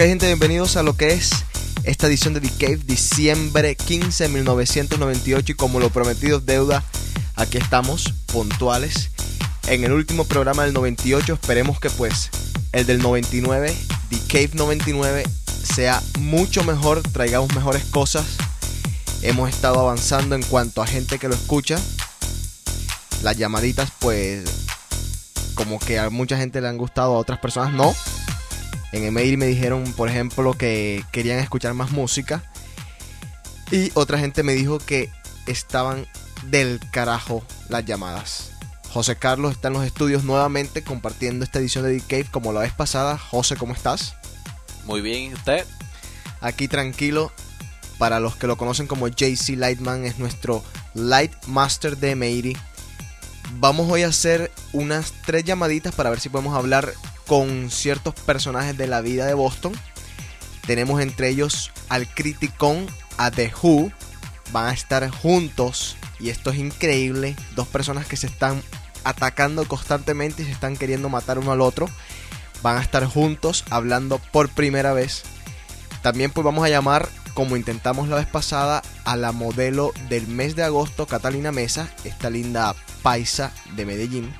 Ok, gente, bienvenidos a lo que es esta edición de The Cave, diciembre 15 de 1998. Y como lo prometido es deuda, aquí estamos, puntuales. En el último programa del 98, esperemos que pues el del 99, The Cave 99, sea mucho mejor, traigamos mejores cosas. Hemos estado avanzando en cuanto a gente que lo escucha. Las llamaditas, pues, como que a mucha gente le han gustado, a otras personas no. En email me dijeron, por ejemplo, que querían escuchar más música. Y otra gente me dijo que estaban del carajo las llamadas. José Carlos está en los estudios nuevamente compartiendo esta edición de The Cave como la vez pasada. José, ¿cómo estás? Muy bien, ¿y usted? Aquí tranquilo. Para los que lo conocen como JC Lightman, es nuestro Light Master de Meiri. Vamos hoy a hacer unas tres llamaditas para ver si podemos hablar con ciertos personajes de la vida de Boston. Tenemos entre ellos al Criticón, a The Who. Van a estar juntos y esto es increíble. Dos personas que se están atacando constantemente y se están queriendo matar uno al otro. Van a estar juntos hablando por primera vez. También pues vamos a llamar, como intentamos la vez pasada, a la modelo del mes de agosto, Catalina Mesa, esta linda paisa de Medellín,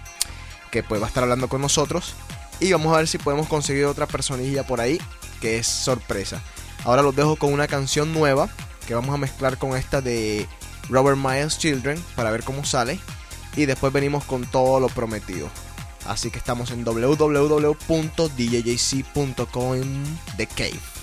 que pues va a estar hablando con nosotros. Y vamos a ver si podemos conseguir otra personilla por ahí, que es sorpresa. Ahora los dejo con una canción nueva, que vamos a mezclar con esta de Robert Miles Children, para ver cómo sale. Y después venimos con todo lo prometido. Así que estamos en www.djjc.com The Cave.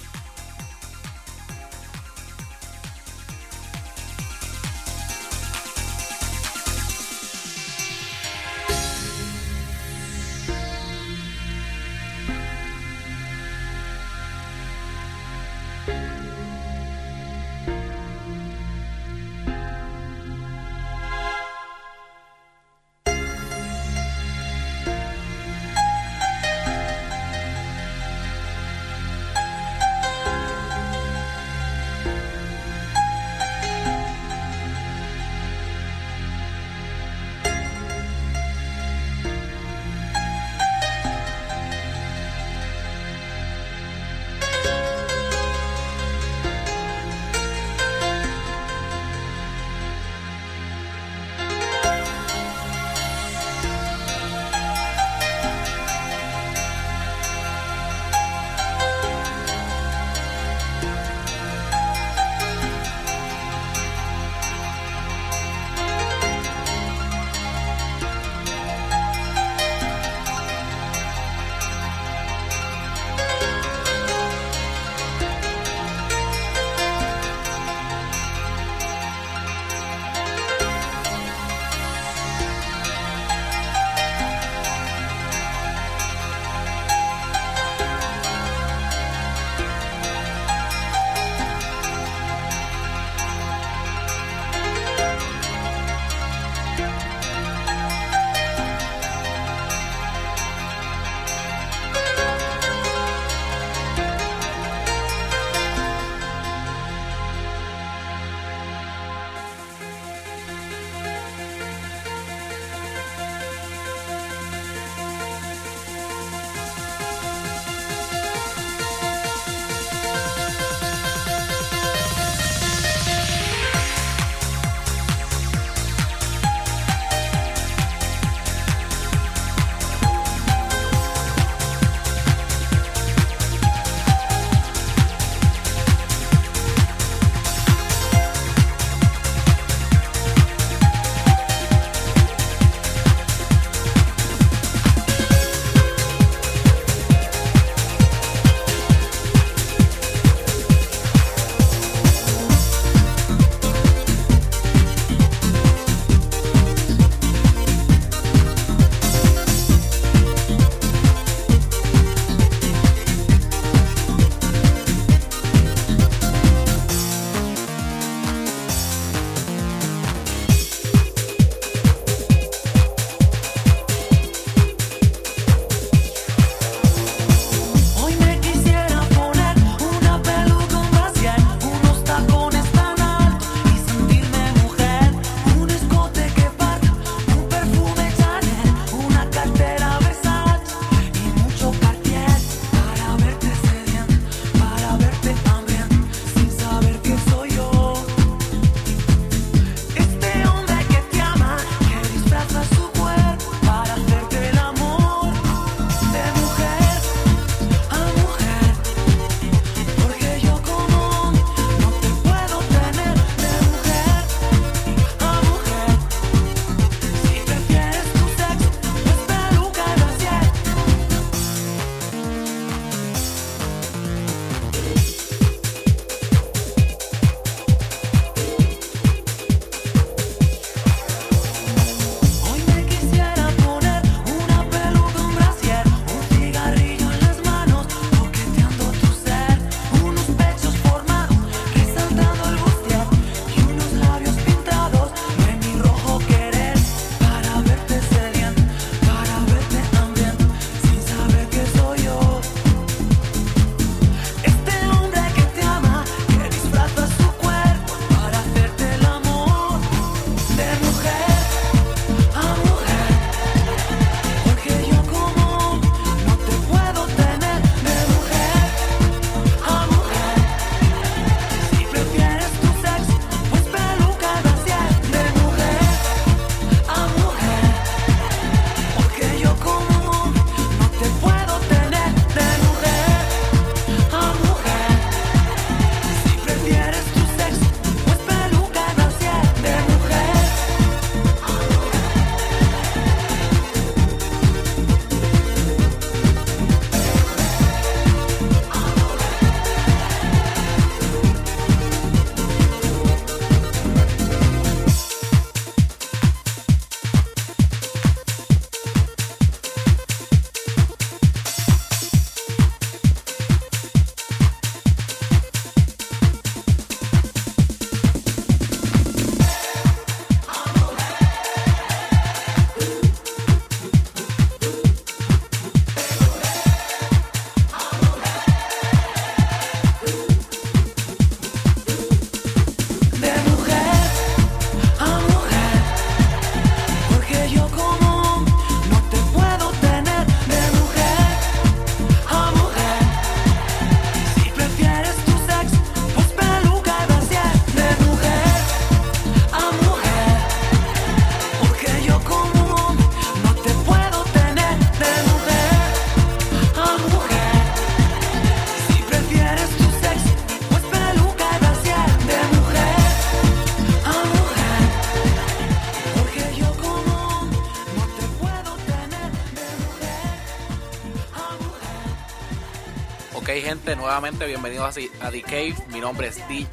Nuevamente bienvenidos a, The Cave. Mi nombre es D.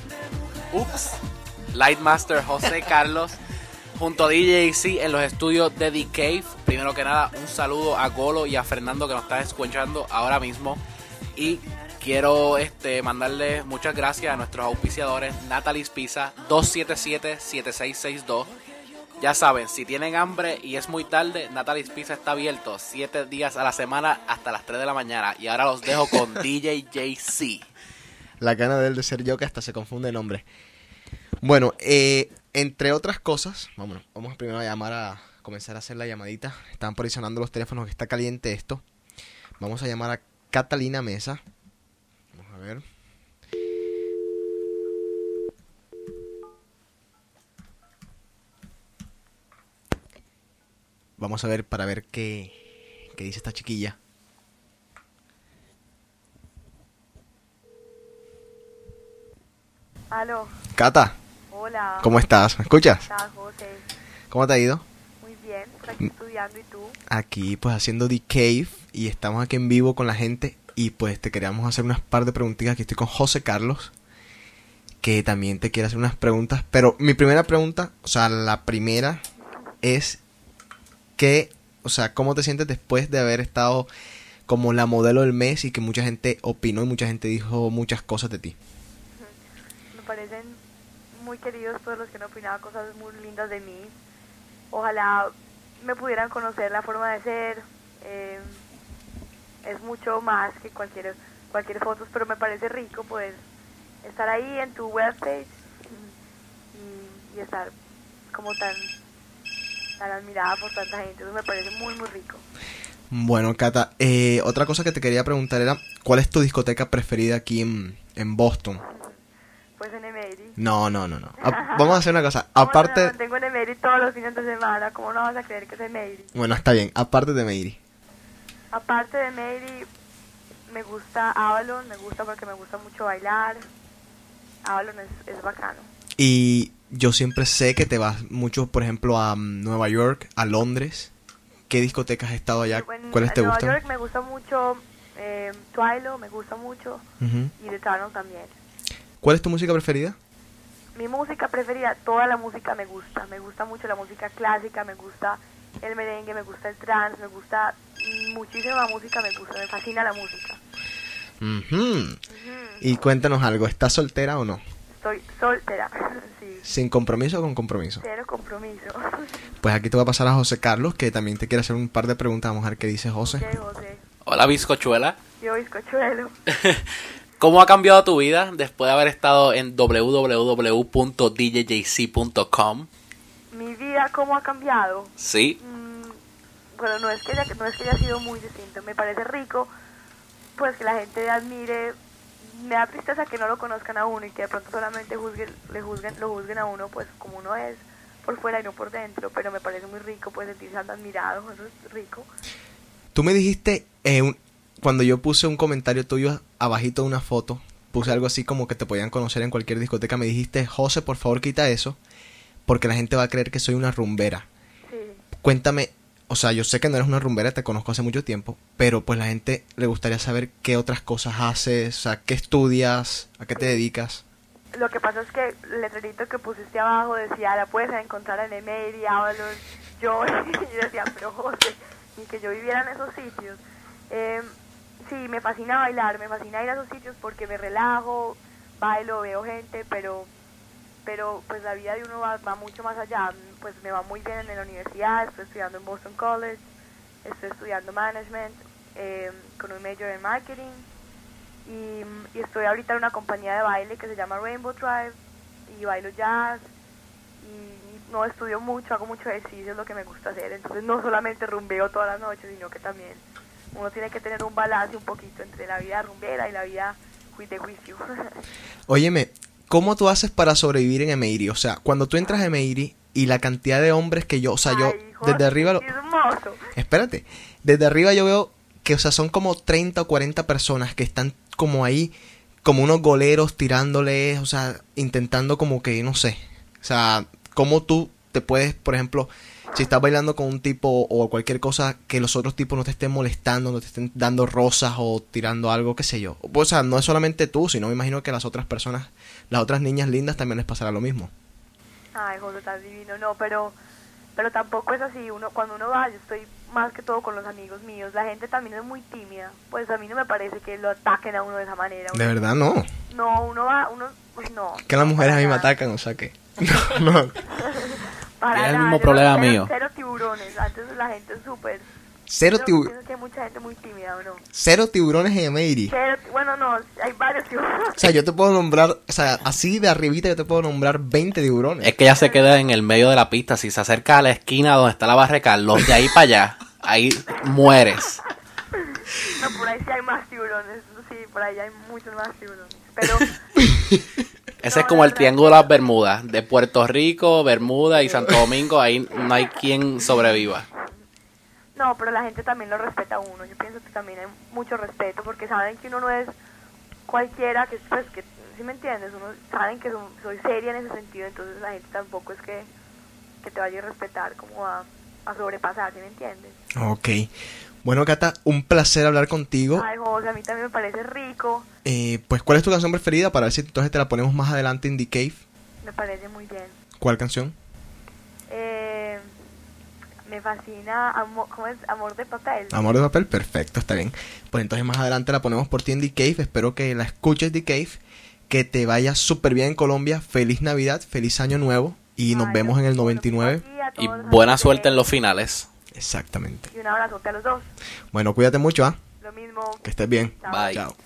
Ups, Lightmaster José Carlos, junto a DJC en los estudios de The Cave. Primero que nada, un saludo a Golo y a Fernando que nos están escuchando ahora mismo. Y quiero este, mandarle muchas gracias a nuestros auspiciadores, Natalie Pizza 277-7662. Ya saben, si tienen hambre y es muy tarde, Natalie's Pizza está abierto 7 días a la semana hasta las 3 de la mañana. Y ahora los dejo con DJ JC. La gana de él de ser yo que hasta se confunde el nombre. Bueno, eh, entre otras cosas, vámonos, vamos primero a llamar a comenzar a hacer la llamadita. Están posicionando los teléfonos que está caliente esto. Vamos a llamar a Catalina Mesa. Vamos a ver. Vamos a ver para ver qué, qué dice esta chiquilla. Aló. Cata. Hola. ¿Cómo estás? ¿Me escuchas? ¿Cómo estás, José? ¿Cómo te ha ido? Muy bien, por aquí estudiando y tú. Aquí pues haciendo The Cave y estamos aquí en vivo con la gente y pues te queríamos hacer unas par de preguntitas. Aquí estoy con José Carlos que también te quiere hacer unas preguntas. Pero mi primera pregunta, o sea, la primera es que, o sea, ¿cómo te sientes después de haber estado como la modelo del mes y que mucha gente opinó y mucha gente dijo muchas cosas de ti? Me parecen muy queridos todos los que han opinado cosas muy lindas de mí. Ojalá me pudieran conocer la forma de ser. Eh, es mucho más que cualquier cualquier fotos, pero me parece rico poder estar ahí en tu webpage y, y estar como tan tan admirada por tanta gente. Eso me parece muy, muy rico. Bueno, Cata, eh, otra cosa que te quería preguntar era, ¿cuál es tu discoteca preferida aquí en, en Boston? Pues en Emery. No, no, no, no. A- vamos a hacer una cosa. Aparte... No, tengo en Emery todos los fines de semana. ¿Cómo no vas a creer que es Emery? Bueno, está bien. Aparte de Meiri. Aparte de Emery, me gusta Avalon. Me gusta porque me gusta mucho bailar. Avalon es, es bacano. Y yo siempre sé que te vas mucho, por ejemplo, a mm, Nueva York, a Londres. ¿Qué discotecas has estado allá? ¿Cuáles te en Nueva gustan? York me gusta mucho eh, Twilo, me gusta mucho. Y The Tunnel también. ¿Cuál es tu música preferida? Mi música preferida, toda la música me gusta. Me gusta mucho la música clásica, me gusta el merengue, me gusta el trance, me gusta muchísima música, me gusta, me fascina la música. Ujú. Y cuéntanos algo, ¿estás soltera o no? Estoy soltera, ¿Sin compromiso o con compromiso? cero compromiso. Pues aquí te voy a pasar a José Carlos, que también te quiere hacer un par de preguntas. Vamos a ver qué dice José. Hola, bizcochuela. yo bizcochuelo. ¿Cómo ha cambiado tu vida después de haber estado en www.djjc.com? Mi vida, ¿cómo ha cambiado? Sí, Mm, bueno, no es que haya, no es que haya sido muy distinto. Me parece rico, pues que la gente admire. Me da tristeza que no lo conozcan a uno y que de pronto solamente juzguen, le juzguen, lo juzguen a uno, pues como uno es por fuera y no por dentro. Pero me parece muy rico, pues sentirse admirado, eso es rico. Tú me dijiste, eh, un- cuando yo puse un comentario tuyo abajito de una foto, puse algo así como que te podían conocer en cualquier discoteca, me dijiste, José, por favor quita eso, porque la gente va a creer que soy una rumbera. Sí. Cuéntame, o sea, yo sé que no eres una rumbera, te conozco hace mucho tiempo, pero pues la gente le gustaría saber qué otras cosas haces, o sea, qué estudias, a qué te dedicas. Lo que pasa es que el letrerito que pusiste abajo decía, la puedes encontrar en Emery, Avalon, yo, y decía, pero José, y que yo viviera en esos sitios. Eh, sí, me fascina bailar, me fascina ir a esos sitios porque me relajo, bailo, veo gente, pero pero pues la vida de uno va, mucho más allá. Pues me va muy bien en la universidad, estoy estudiando en Boston College, estoy estudiando management eh, con un major en marketing y, estoy ahorita en una compañía de baile que se llama Rainbow Tribe y bailo jazz y no estudio mucho, hago mucho ejercicio, es lo que me gusta hacer. Entonces no solamente rumbeo todas las noches, sino que también uno tiene que tener un balance un poquito entre la vida rumbera y la vida de juicio. Óyeme, ¿cómo tú haces para sobrevivir en Emeiri? O sea, cuando tú entras a Emeiri y la cantidad de hombres que yo, o sea, yo Ay, desde arriba lo... hermoso. Espérate, desde arriba yo veo que, o sea, son como 30 o 40 personas que están como ahí, como unos goleros tirándoles, o sea, intentando como que, no sé, o sea, cómo tú te puedes, por ejemplo, si estás bailando con un tipo o cualquier cosa que los otros tipos no te estén molestando, no te estén dando rosas o tirando algo, qué sé yo. O sea, no es solamente tú, sino me imagino que las otras personas, las otras niñas lindas también les pasará lo mismo. Ay, José, tan divino. No, pero, pero tampoco es así. Uno, cuando uno va, yo estoy más que todo con los amigos míos. La gente también es muy tímida. Pues a mí no me parece que lo ataquen a uno de esa manera. De verdad, no. No, uno va, uno, pues no. Que las mujeres a mí me atacan, o sea que... No, no. Para Es el mismo problema mío. Cero tiburones. Antes la gente es súper. Cero, Yo tibu- pienso que hay mucha gente muy tímida, ¿o no? cero tiburones en Emery. Cero, bueno, no, hay varios tiburones. O sea, yo te puedo nombrar, o sea, así de arribita yo te puedo nombrar 20 tiburones. Es que ella se queda en el medio de la pista. Si se acerca a la esquina donde está la barra de Carlos, de ahí para allá, ahí mueres. No, por ahí sí hay más tiburones. Sí, por ahí hay muchos más tiburones. Pero Ese es No, como de el triángulo de las Bermudas. De Puerto Rico, Bermuda y Santo Domingo, ahí no hay quien sobreviva. No, pero la gente también lo respeta a uno. Yo pienso que también hay mucho respeto porque saben que uno no es cualquiera, que pues que, si me entiendes, uno saben que son- soy seria en ese sentido, entonces la gente tampoco es que, que te vaya a respetar como a, a sobrepasar, ¿sí me entiendes? Ok. Bueno, Cata, un placer hablar contigo. Ay, José, a mí también me parece rico, Eh, pues, ¿cuál es tu canción preferida? Para ver si entonces te la ponemos más adelante en The Cave. me parece muy bien. ¿Cuál canción? Eh, me fascina, amo- ¿cómo es? Amor de papel. Amor de papel, perfecto, está bien. Pues entonces más adelante la ponemos por ti en The Cave. Espero que la escuches The Cave. Que te vaya súper bien en Colombia. Feliz Navidad, feliz Año Nuevo. Y nos Ay, vemos en el bueno, 99. aquí a Y buena amigos suerte en los finales. Exactamente. Y un abrazote a los dos. Bueno, cuídate mucho, ¿ah? Lo mismo. Que estés bien. Chao. Bye. Chao.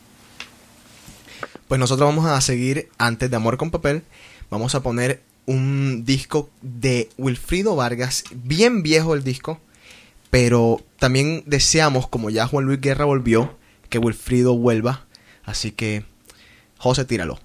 Pues nosotros vamos a seguir antes de Amor con Papel. Vamos a poner un disco de Wilfrido Vargas, bien viejo el disco, pero también deseamos, como ya Juan Luis Guerra volvió, que Wilfrido vuelva. Así que, José, tíralo.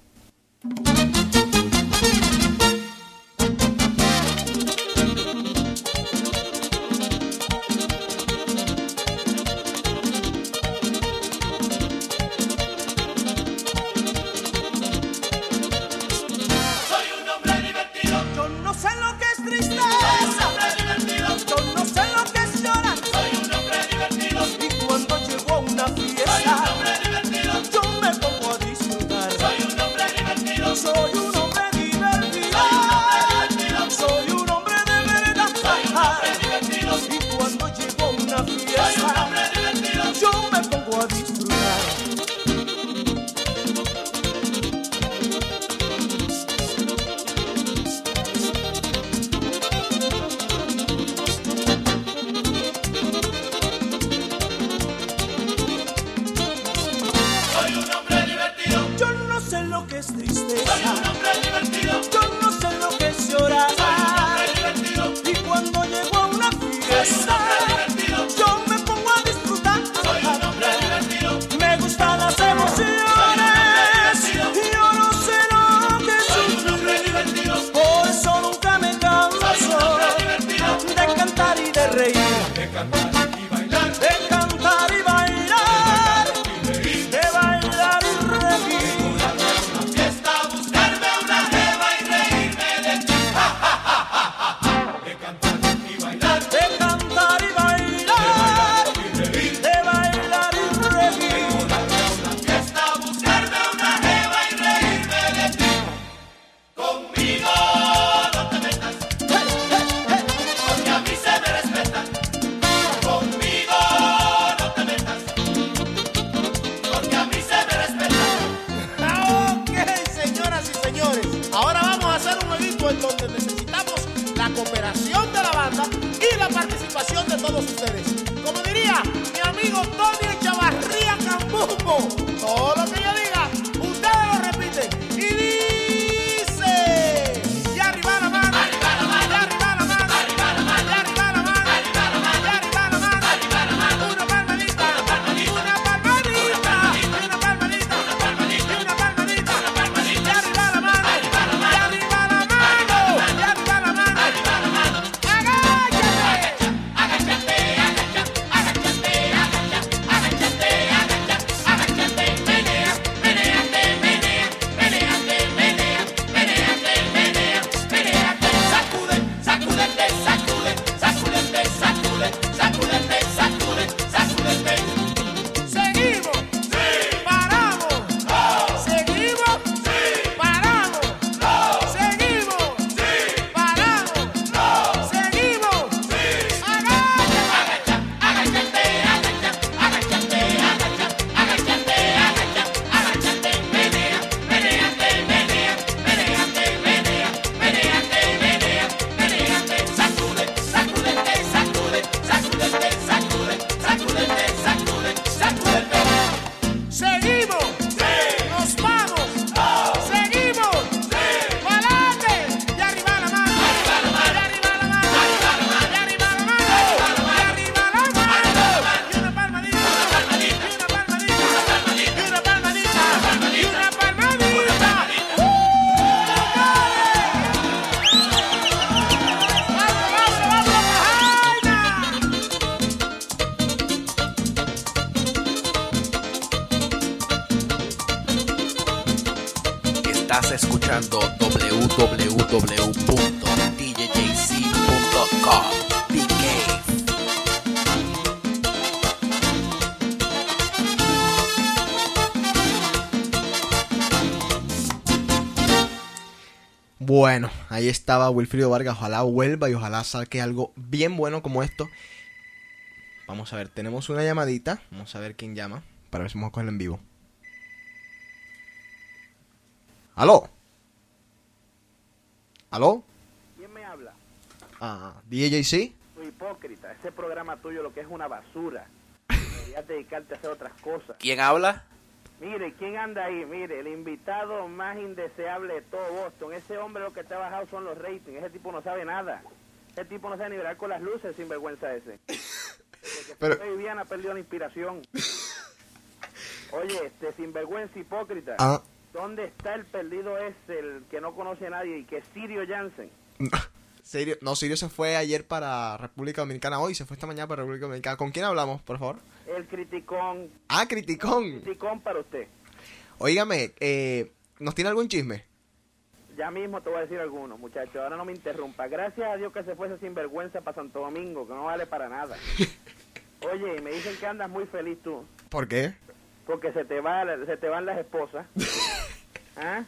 Estás escuchando www.djjc.com. Bueno, ahí estaba Wilfrido Vargas. Ojalá vuelva y ojalá saque algo bien bueno como esto. Vamos a ver, tenemos una llamadita. Vamos a ver quién llama. Para ver si vamos a cogerla en vivo. ¿Aló? ¿Aló? ¿Quién me habla? Ah, DJC. Tu hipócrita. Ese programa tuyo lo que es una basura. Deberías dedicarte a hacer otras cosas. ¿Quién habla? Mire, ¿quién anda ahí? Mire, el invitado más indeseable de todo Boston. Ese hombre lo que te ha bajado son los ratings. Ese tipo no sabe nada. Ese tipo no sabe ni velar con las luces, sinvergüenza ese. Desde que Pero- Viviana ha perdido la inspiración. Oye, este sinvergüenza hipócrita. Ah, ¿Dónde está el perdido ese, el que no conoce a nadie y que es Sirio Jansen? Sirio, no, Sirio se fue ayer para República Dominicana hoy, se fue esta mañana para República Dominicana. ¿Con quién hablamos, por favor? El criticón, Ah, Criticón. criticón para usted. Óigame, eh, ¿nos tiene algún chisme? Ya mismo te voy a decir algunos, muchachos. Ahora no me interrumpa. Gracias a Dios que se fue ese sinvergüenza para Santo Domingo, que no vale para nada. Oye, y me dicen que andas muy feliz tú, ¿Por qué? porque se te va, se te van las esposas. ¿Ah?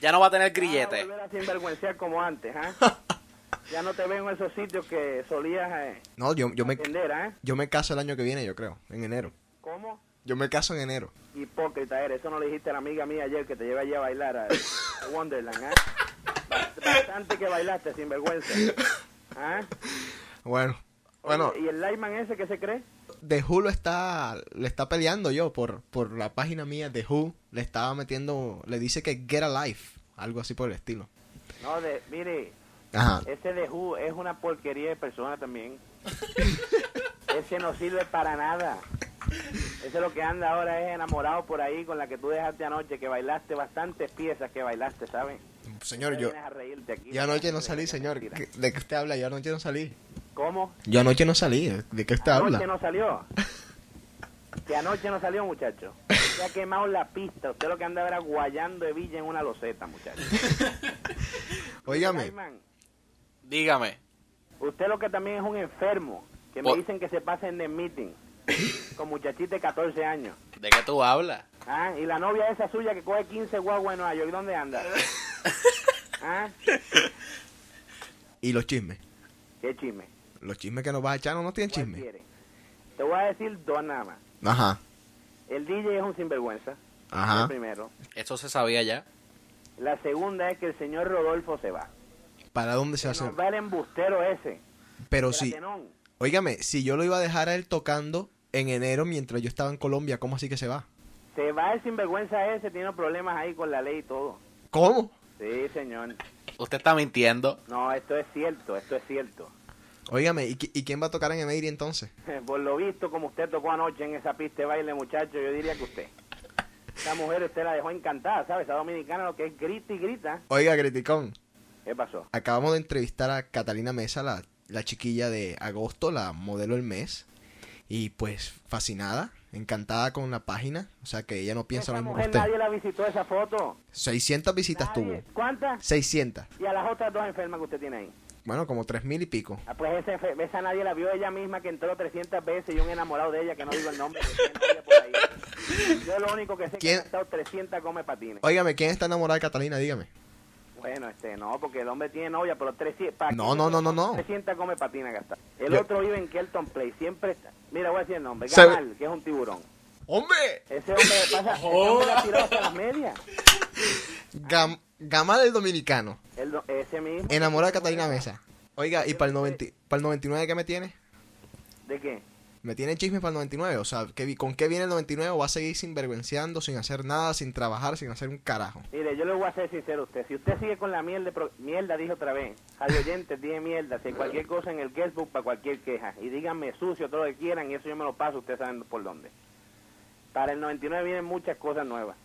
Ya no va a tener Vas a grillete. volver a sinvergüencear como antes, ¿ah? Ya no te veo en esos sitios que solías eh, No, yo, yo, me, ¿ah? yo me caso el año que viene, yo creo, en enero. ¿Cómo? Yo me caso en enero. Hipócrita eres. Eso no le dijiste a la amiga mía ayer que te llevé allí a bailar a, a Wonderland, ¿ah? Bast- Bastante que bailaste, sinvergüenza. ¿Ah? Bueno, bueno, Oye, ¿Y el Lightman ese que se cree? The Who lo está, le está peleando yo por, por la página mía de Who. Le estaba metiendo, le dice que Get a Life, algo así por el estilo. No, de, mire, Ajá. ese de Who es una porquería de persona también. ese no sirve para nada. Ese lo que anda ahora es enamorado por ahí con la que tú dejaste anoche, que bailaste bastantes piezas que bailaste, ¿sabes? Señor, yo, aquí. yo anoche no salí, señor. Mentira. ¿Qué- ¿De qué usted habla? Yo anoche no salí. ¿Cómo? Yo anoche no salí. ¿De qué usted Anoche habla? no salió. Que anoche no salió, muchacho. Se ha quemado la pista. Usted lo que anda era guayando de villa en una loseta, muchacho. Óigame, Dígame. Usted lo que también es un enfermo. Que me Por- dicen que se pasa en el meeting. Con muchachita de 14 años. ¿De qué tú hablas? ¿Ah? Y la novia esa suya que coge 15 guaguas en Nueva York, ¿dónde anda? ¿Ah? ¿y los chismes? ¿Qué chisme? Los chismes que nos vas a echar no, no tienen ¿Cuál chisme. quiere? Te voy a decir dos nada más. Ajá, El DJ es un sinvergüenza. Ajá. El primero. Eso se sabía ya. La segunda es que el señor Rodolfo se va. ¿para dónde se Se hace? nos va el embustero ese. Pero sí, óigame, si yo lo iba a dejar a él tocando en enero mientras yo estaba en Colombia, ¿cómo así que se va? Se va el sinvergüenza ese, tiene problemas ahí con la ley y todo. ¿Cómo? Sí, señor. Usted está mintiendo. No, esto es cierto, esto es cierto. Óigame, ¿y, qui- y quién va a tocar en Emery entonces? Por lo visto, como usted tocó anoche en esa pista de baile, muchacho, yo diría que usted. Esa mujer usted la dejó encantada, ¿sabes? Esa dominicana lo que es grita y grita. Oiga, Criticón, ¿Qué pasó? acabamos de entrevistar a Catalina Mesa, la, la chiquilla de agosto, la modelo del mes. Y pues fascinada, encantada con la página. O sea que ella no piensa lo mismo que usted. nadie la visitó esa foto. 600 visitas Nadie. tuvo. ¿Cuántas? 600. Y a las otras dos enfermas que usted tiene ahí. Bueno, como 3000 y pico. Ah, pues esa, enfer- esa nadie la vio ella misma que entró 300 veces y un enamorado de ella que no digo el nombre. que tiene novia por ahí. Yo lo único que sé es que ¿Quién? ha estado 300 come patines. Óigame, ¿quién está enamorada de Catalina? Dígame. Bueno, este, no, porque el hombre tiene novia, pero 300... ¿para No, no, no, no, no. 300 come patina gastar. El Yo- otro vive en Kelton Place, siempre está... Mira, voy a decir el nombre, Se- Gamal, que es un tiburón. ¡Hombre! Ese hombre pasa, ese hombre le ha tirado hasta las medias. Gam- Gama del dominicano. El do- ese mismo. Enamorada de Catalina Mesa. Oiga, ¿y para el, 90 para el 99 qué me tiene? ¿De qué? Me tiene chisme para el 99. O sea, ¿qué ¿con qué viene el 99? ¿O va a seguir sinvergüenciando, sin hacer nada, sin trabajar, sin hacer un carajo? Mire, yo le voy a ser sincero a usted. Si usted sigue con la mierda, mierda dije otra vez. Radio oyentes, dije mierda. Si hay cualquier cosa en el guestbook para cualquier queja. Y díganme sucio, todo lo que quieran, y eso yo me lo paso, ustedes saben por dónde. Para el 99 vienen muchas cosas nuevas.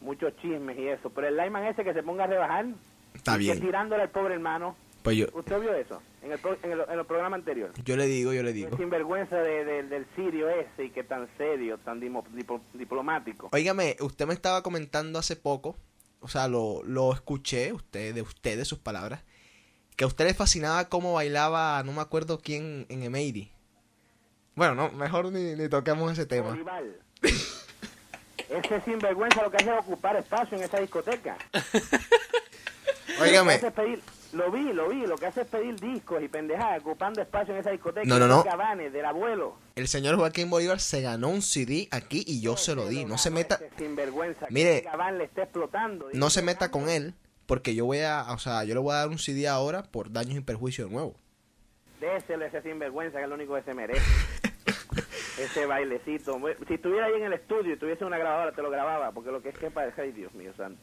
Muchos chismes y eso. Pero el Lyman ese que se ponga a rebajar. Está bien. Que tirándole al pobre hermano. Pues yo, ¿Usted vio eso? En el, en el, en el programa anterior. yo le digo, yo le El digo. sinvergüenza de- de- del sirio ese y que tan serio, tan dimo- diplomático. Óigame, usted me estaba comentando hace poco. o sea, lo, lo escuché usted, de usted, de sus palabras, que a usted le fascinaba cómo bailaba, no me acuerdo quién, en Emery. Bueno, no, mejor ni, ni toquemos ese tema. Ese sinvergüenza lo que hace es ocupar espacio en esa discoteca. Óigame, Lo pedir- vi, lo vi, lo que hace es pedir discos y pendejadas, ocupando espacio en esa discoteca. No, no, no. Del abuelo. el señor Joaquín Bolívar se ganó un CD aquí y yo se lo di. No se meta, sinvergüenza. Mire, ese Gabán le está explotando. no se meta con él, porque yo voy a, o sea, yo le voy a dar un CD ahora por daños y perjuicios de nuevo. Déselo a ese sinvergüenza que es lo único que se merece. ese bailecito. Si estuviera ahí en el estudio y tuviese una grabadora, te lo grababa, porque lo que es que parece, ay Dios mío santo,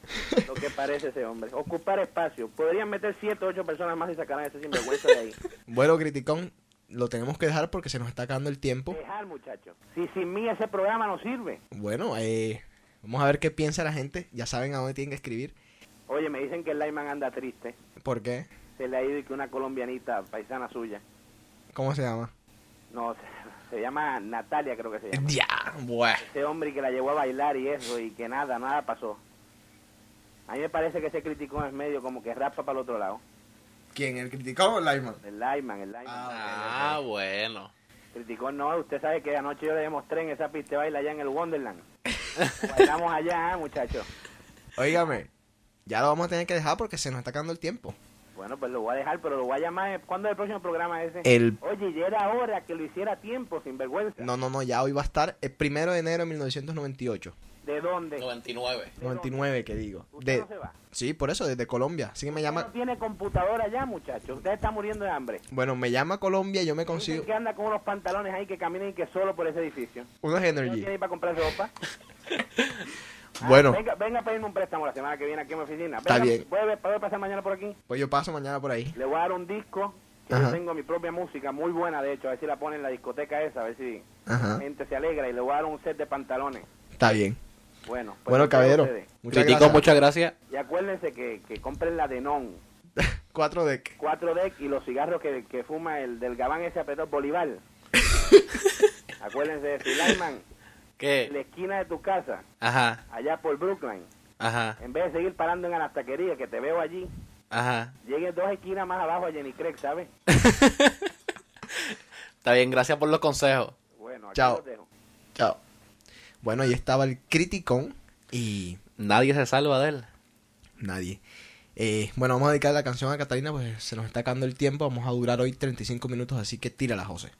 lo que parece ese hombre. Ocupar espacio. Podrían meter siete o ocho personas más y sacar a ese sinvergüenza de ahí. Bueno, Criticón, lo tenemos que dejar porque se nos está acabando el tiempo. Dejar, muchachos. Si sin mí ese programa no sirve. Bueno, eh, vamos a ver qué piensa la gente. Ya saben a dónde tienen que escribir. Oye, me dicen que el Lyman anda triste. ¿Por qué? Se le ha ido y que una colombianita paisana suya. ¿Cómo se llama? No, se, llama Natalia, creo que se llama. Ya, bueno. Ese hombre que la llevó a bailar y eso, y que nada, nada pasó. A mí me parece que ese criticón es medio como que rapa para el otro lado. ¿Quién? ¿El Criticón o el Lyman? El Lyman, el Lyman. Ah, bueno. Criticón no, usted sabe que anoche yo le demostré en esa pista de baile allá en el Wonderland. Bailamos allá, ¿eh, muchachos. Óigame, ya lo vamos a tener que dejar porque se nos está acabando el tiempo. Bueno, pues lo voy a dejar, pero lo voy a llamar. ¿Cuándo es el próximo programa ese? El... Oye, ya era hora que lo hiciera a tiempo, sin vergüenza. No, no, no, ya hoy va a estar el primero de enero de 1998. ¿De dónde? 99. 99, que digo. ¿Usted De... no se va? Sí, por eso, desde Colombia. Así que me Usted llama... no tiene computadora ya, muchachos. Usted está muriendo de hambre. Bueno, me llama Colombia y yo me consigo que anda con unos pantalones ahí que caminan y que solo por ese edificio. unos ¿No Energy. tiene ni para comprarse ropa? Ah, Bueno. Venga, venga a pedirme un préstamo la semana que viene aquí en mi oficina. Está Venga, bien. ¿Puede, puede pasar mañana por aquí? Pues yo paso mañana por ahí. Le voy a dar un disco. Que yo tengo mi propia música, muy buena de hecho. A ver si la ponen en la discoteca esa, a ver si la Ajá. gente se alegra. Y le voy a dar un set de pantalones. Está bien. Bueno, pues Bueno, caballero. Muchas Critico, gracias. muchas gracias. Y acuérdense que, que compren la Denon, Cuatro deck. 4 deck y los cigarros que, que fuma el del gabán ese apretado Bolívar. acuérdense de En la esquina de tu casa, Ajá, allá por Brooklyn. ajá, En vez de seguir parando en la taquería que te veo allí, ajá. lleguen dos esquinas más abajo a Jenny Craig, ¿sabes? Está bien, gracias por los consejos. Bueno, aquí Chao. los dejo. Chao. Bueno, ahí estaba el Criticón y Nadie se salva de él. nadie. Eh, bueno, vamos a dedicar la canción a Catalina, pues se nos está acabando el tiempo. Vamos a durar hoy 35 minutos, así que tírala, José.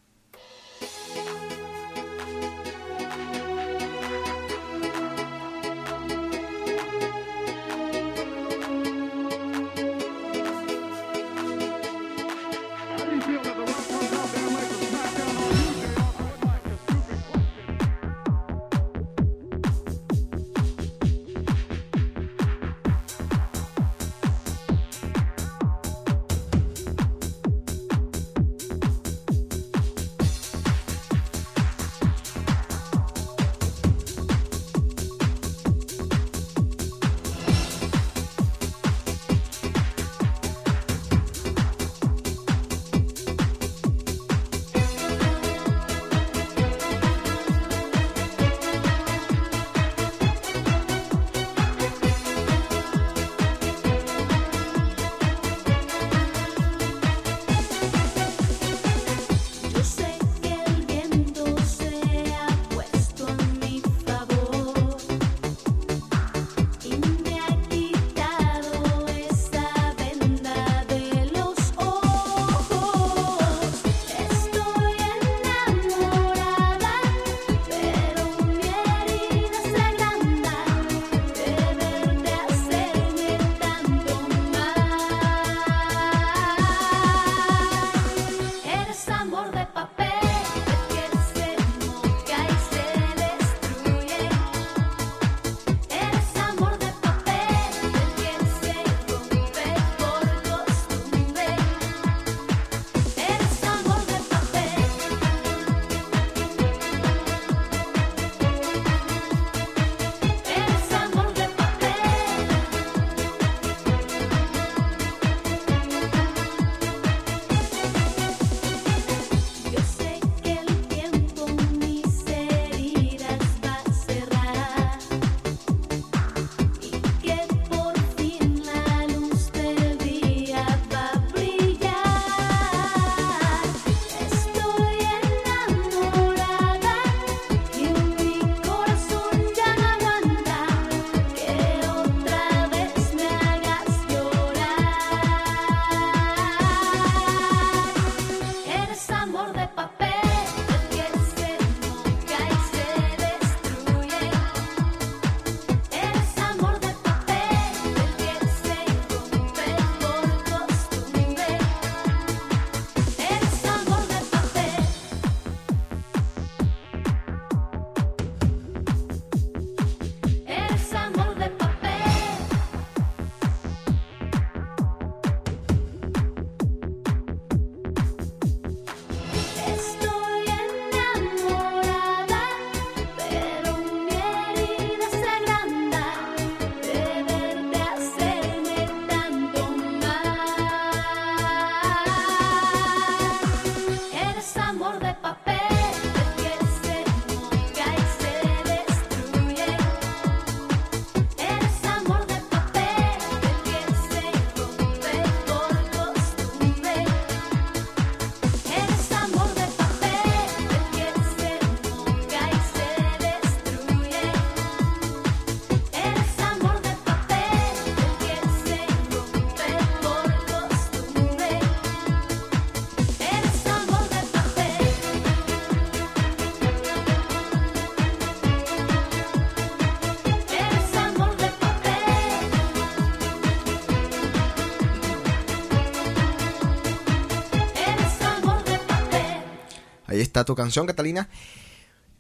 Está tu canción, Catalina.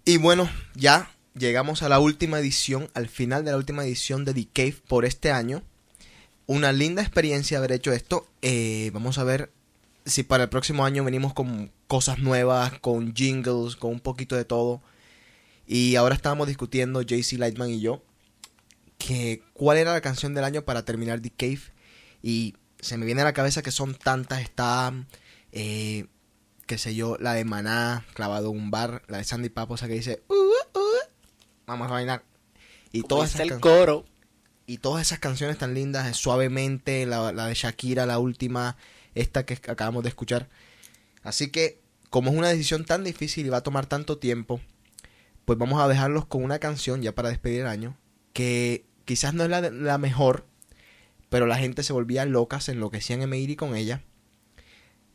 Y bueno, ya llegamos a la última edición, al final de la última edición de The Cave por este año. Una linda experiencia haber hecho esto. Eh, vamos a ver si para el próximo año venimos con cosas nuevas, con jingles, con un poquito de todo. Y ahora estábamos discutiendo, JC Lightman y yo, que cuál era la canción del año para terminar The Cave. Y se me viene a la cabeza que son tantas. Está, eh, qué sé yo, la de Maná, clavado en un bar, la de Sandy Paposa que dice, "Uh, uh, vamos a bailar. Y Como todas, esas el coro. y todas esas canciones tan lindas, eh, suavemente, la, la de Shakira, la última, esta que acabamos de escuchar. Así que, como es una decisión tan difícil y va a tomar tanto tiempo, pues vamos a dejarlos con una canción ya para despedir el año, que quizás no es la, la mejor, pero la gente se volvía loca, se enloquecían en Meiri con ella.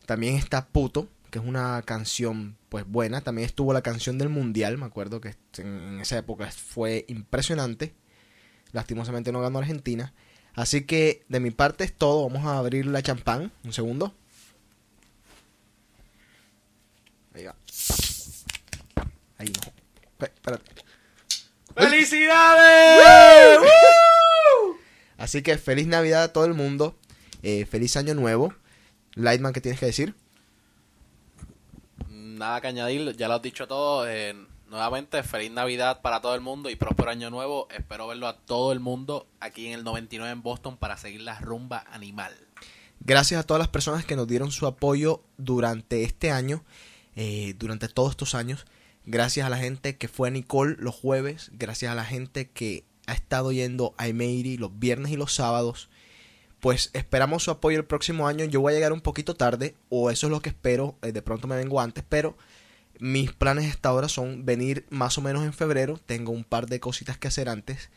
También está Puto, que es una canción pues buena. También estuvo la canción del Mundial, me acuerdo que en, esa época fue impresionante. Lastimosamente no ganó Argentina. Así que de mi parte es todo. Vamos a abrir la champán. Un segundo. Ahí va. Ahí no. Espérate. ¡Felicidades! Así que feliz Navidad a todo el mundo. Eh, feliz año nuevo. Lightman, ¿qué tienes que decir? Nada que añadir, ya lo has dicho todo. eh, nuevamente, feliz Navidad para todo el mundo y próspero año nuevo. Espero verlo a todo el mundo aquí en el 99 en Boston para seguir la rumba animal. Gracias a todas las personas que nos dieron su apoyo durante este año, eh, durante todos estos años. Gracias a la gente que fue a Nicole los jueves. Gracias a la gente que ha estado yendo a Emery los viernes y los sábados. Pues esperamos su apoyo el próximo año. Yo voy a llegar un poquito tarde, o eso es lo que espero. eh, de pronto me vengo antes, pero mis planes hasta ahora son venir más o menos en febrero. Tengo un par de cositas que hacer antes.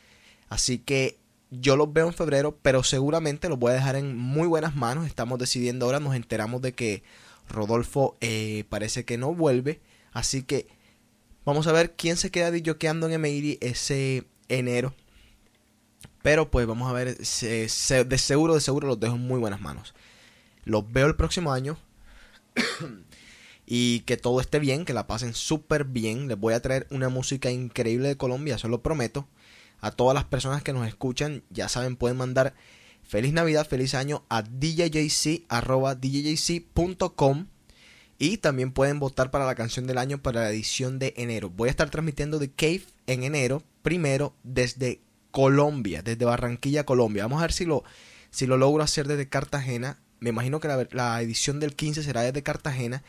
Así que yo los veo en febrero, pero seguramente los voy a dejar en muy buenas manos. Estamos decidiendo ahora, nos enteramos de que Rodolfo eh, parece que no vuelve. Así que vamos a ver quién se queda disjoqueando en Emery ese enero. Pero pues vamos a ver, se- se- de seguro, de seguro los dejo en muy buenas manos. Los veo el próximo año. y que todo esté bien, que la pasen súper bien. Les voy a traer una música increíble de Colombia, eso lo prometo. A todas las personas que nos escuchan, ya saben, pueden mandar feliz Navidad, feliz año a arroba djjc.com y también pueden votar para la canción del año para la edición de enero. Voy a estar transmitiendo The Cave en enero, primero desde Colombia, desde Barranquilla, Colombia. Vamos a ver si lo, si lo logro hacer desde Cartagena. Me imagino que la, la edición del 15 será desde Cartagena.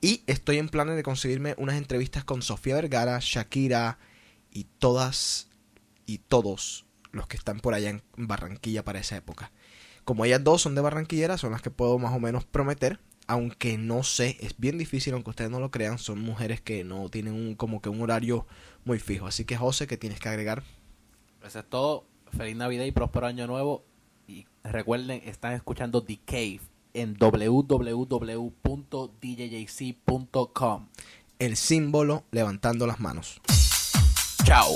Y estoy en planes de conseguirme unas entrevistas con Sofía Vergara, Shakira y todas y todos los que están por allá en Barranquilla para esa época. Como ellas dos son de Barranquillera, son las que puedo más o menos prometer. Aunque no sé, es bien difícil, aunque ustedes no lo crean, son mujeres que no tienen un, como que un horario muy fijo. Así que José, ¿qué tienes que agregar? Eso es todo. Feliz Navidad y próspero año nuevo. Y recuerden, están escuchando The Cave en www.djjc.com. El símbolo levantando las manos. Chao.